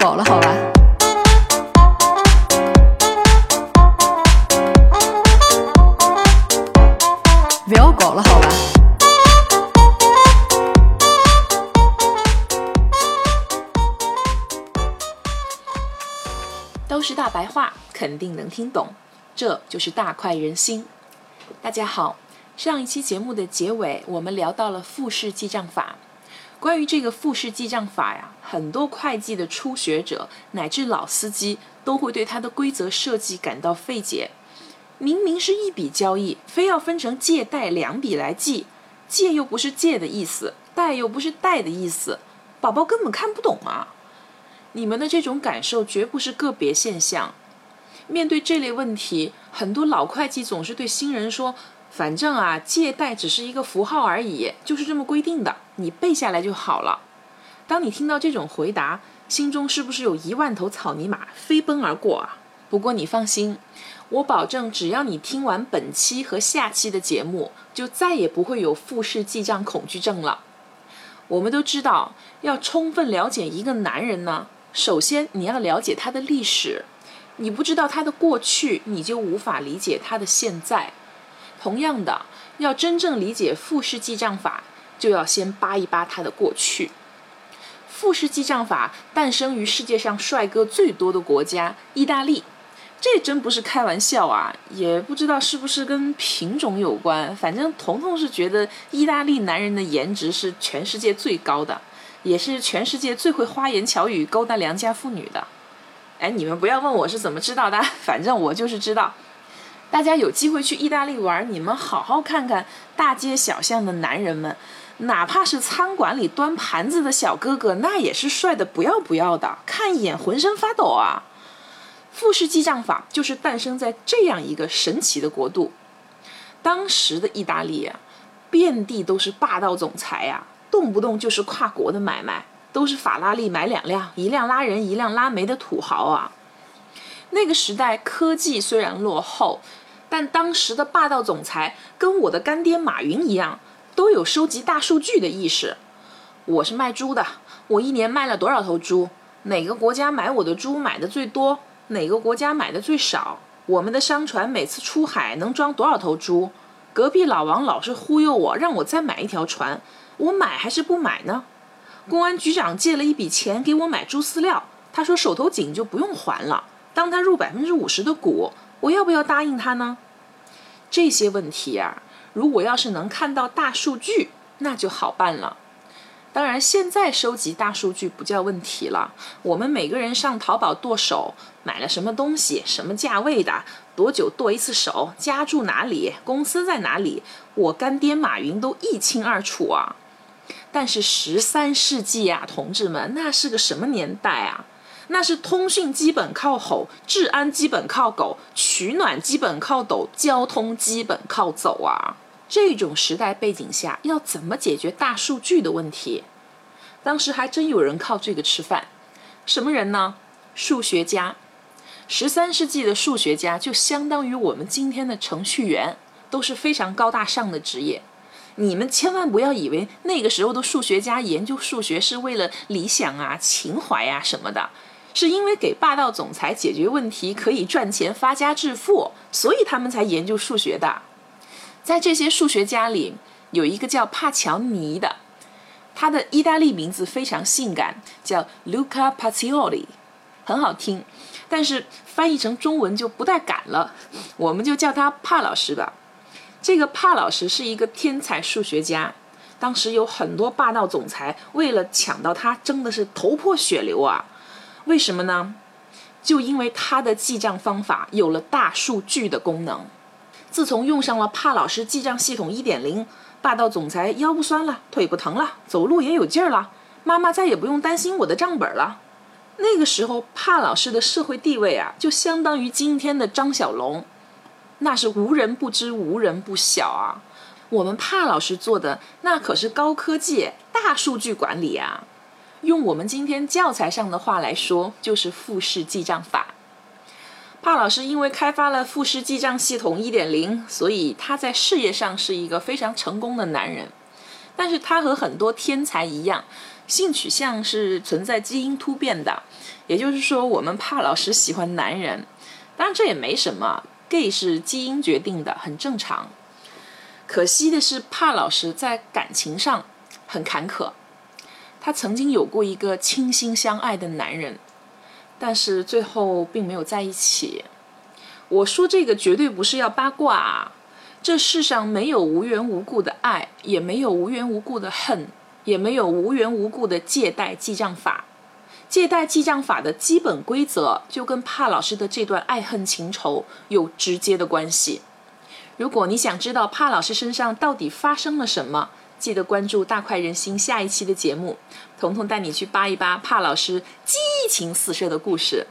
搞了，好吧？不要搞了，好吧？都是大白话，肯定能听懂。这就是大快人心。大家好，上一期节目的结尾，我们聊到了复式记账法。关于这个复式记账法呀，很多会计的初学者乃至老司机都会对它的规则设计感到费解。明明是一笔交易，非要分成借贷两笔来记，借又不是借的意思，贷又不是贷的意思，宝宝根本看不懂啊！你们的这种感受绝不是个别现象。面对这类问题，很多老会计总是对新人说：“反正啊，借贷只是一个符号而已，就是这么规定的，你背下来就好了。”当你听到这种回答，心中是不是有一万头草泥马飞奔而过啊？不过你放心，我保证，只要你听完本期和下期的节目，就再也不会有复式记账恐惧症了。我们都知道，要充分了解一个男人呢，首先你要了解他的历史。你不知道他的过去，你就无法理解他的现在。同样的，要真正理解复式记账法，就要先扒一扒他的过去。复式记账法诞生于世界上帅哥最多的国家——意大利。这真不是开玩笑啊！也不知道是不是跟品种有关，反正彤彤是觉得意大利男人的颜值是全世界最高的，也是全世界最会花言巧语勾搭良家妇女的。哎，你们不要问我是怎么知道的，反正我就是知道。大家有机会去意大利玩，你们好好看看大街小巷的男人们，哪怕是餐馆里端盘子的小哥哥，那也是帅的不要不要的，看一眼浑身发抖啊！复式记账法就是诞生在这样一个神奇的国度。当时的意大利啊，遍地都是霸道总裁呀，动不动就是跨国的买卖。都是法拉利买两辆，一辆拉人，一辆拉煤的土豪啊！那个时代科技虽然落后，但当时的霸道总裁跟我的干爹马云一样，都有收集大数据的意识。我是卖猪的，我一年卖了多少头猪？哪个国家买我的猪买的最多？哪个国家买的最少？我们的商船每次出海能装多少头猪？隔壁老王老是忽悠我，让我再买一条船，我买还是不买呢？公安局长借了一笔钱给我买猪饲料，他说手头紧就不用还了，当他入百分之五十的股，我要不要答应他呢？这些问题呀，如果要是能看到大数据，那就好办了。当然，现在收集大数据不叫问题了。我们每个人上淘宝剁手，买了什么东西，什么价位的，多久剁一次手，家住哪里，公司在哪里，我干爹马云都一清二楚啊。但是十三世纪啊，同志们，那是个什么年代啊？那是通讯基本靠吼，治安基本靠狗，取暖基本靠抖，交通基本靠走啊！这种时代背景下，要怎么解决大数据的问题？当时还真有人靠这个吃饭。什么人呢？数学家。十三世纪的数学家就相当于我们今天的程序员，都是非常高大上的职业。你们千万不要以为那个时候的数学家研究数学是为了理想啊、情怀啊什么的，是因为给霸道总裁解决问题可以赚钱发家致富，所以他们才研究数学的。在这些数学家里，有一个叫帕乔尼的，他的意大利名字非常性感，叫 Luca Pacioli，很好听，但是翻译成中文就不带感了，我们就叫他帕老师吧。这个帕老师是一个天才数学家，当时有很多霸道总裁为了抢到他，争的是头破血流啊！为什么呢？就因为他的记账方法有了大数据的功能。自从用上了帕老师记账系统一点零，霸道总裁腰不酸了，腿不疼了，走路也有劲儿了，妈妈再也不用担心我的账本了。那个时候，帕老师的社会地位啊，就相当于今天的张小龙。那是无人不知，无人不晓啊！我们帕老师做的那可是高科技大数据管理啊！用我们今天教材上的话来说，就是复式记账法。帕老师因为开发了复式记账系统一点零，所以他在事业上是一个非常成功的男人。但是他和很多天才一样，性取向是存在基因突变的，也就是说，我们帕老师喜欢男人，当然这也没什么，gay 是基因决定的，很正常。可惜的是，帕老师在感情上很坎坷。他曾经有过一个倾心相爱的男人，但是最后并没有在一起。我说这个绝对不是要八卦，啊，这世上没有无缘无故的爱，也没有无缘无故的恨，也没有无缘无故的借贷记账法。借贷记账法的基本规则就跟帕老师的这段爱恨情仇有直接的关系。如果你想知道帕老师身上到底发生了什么，记得关注大快人心下一期的节目，彤彤带你去扒一扒帕老师激情四射的故事。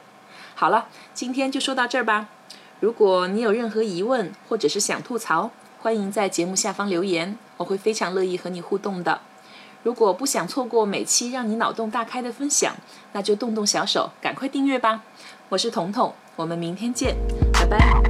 好了，今天就说到这儿吧。如果你有任何疑问或者是想吐槽，欢迎在节目下方留言，我会非常乐意和你互动的。如果不想错过每期让你脑洞大开的分享，那就动动小手，赶快订阅吧。我是彤彤，我们明天见，拜拜。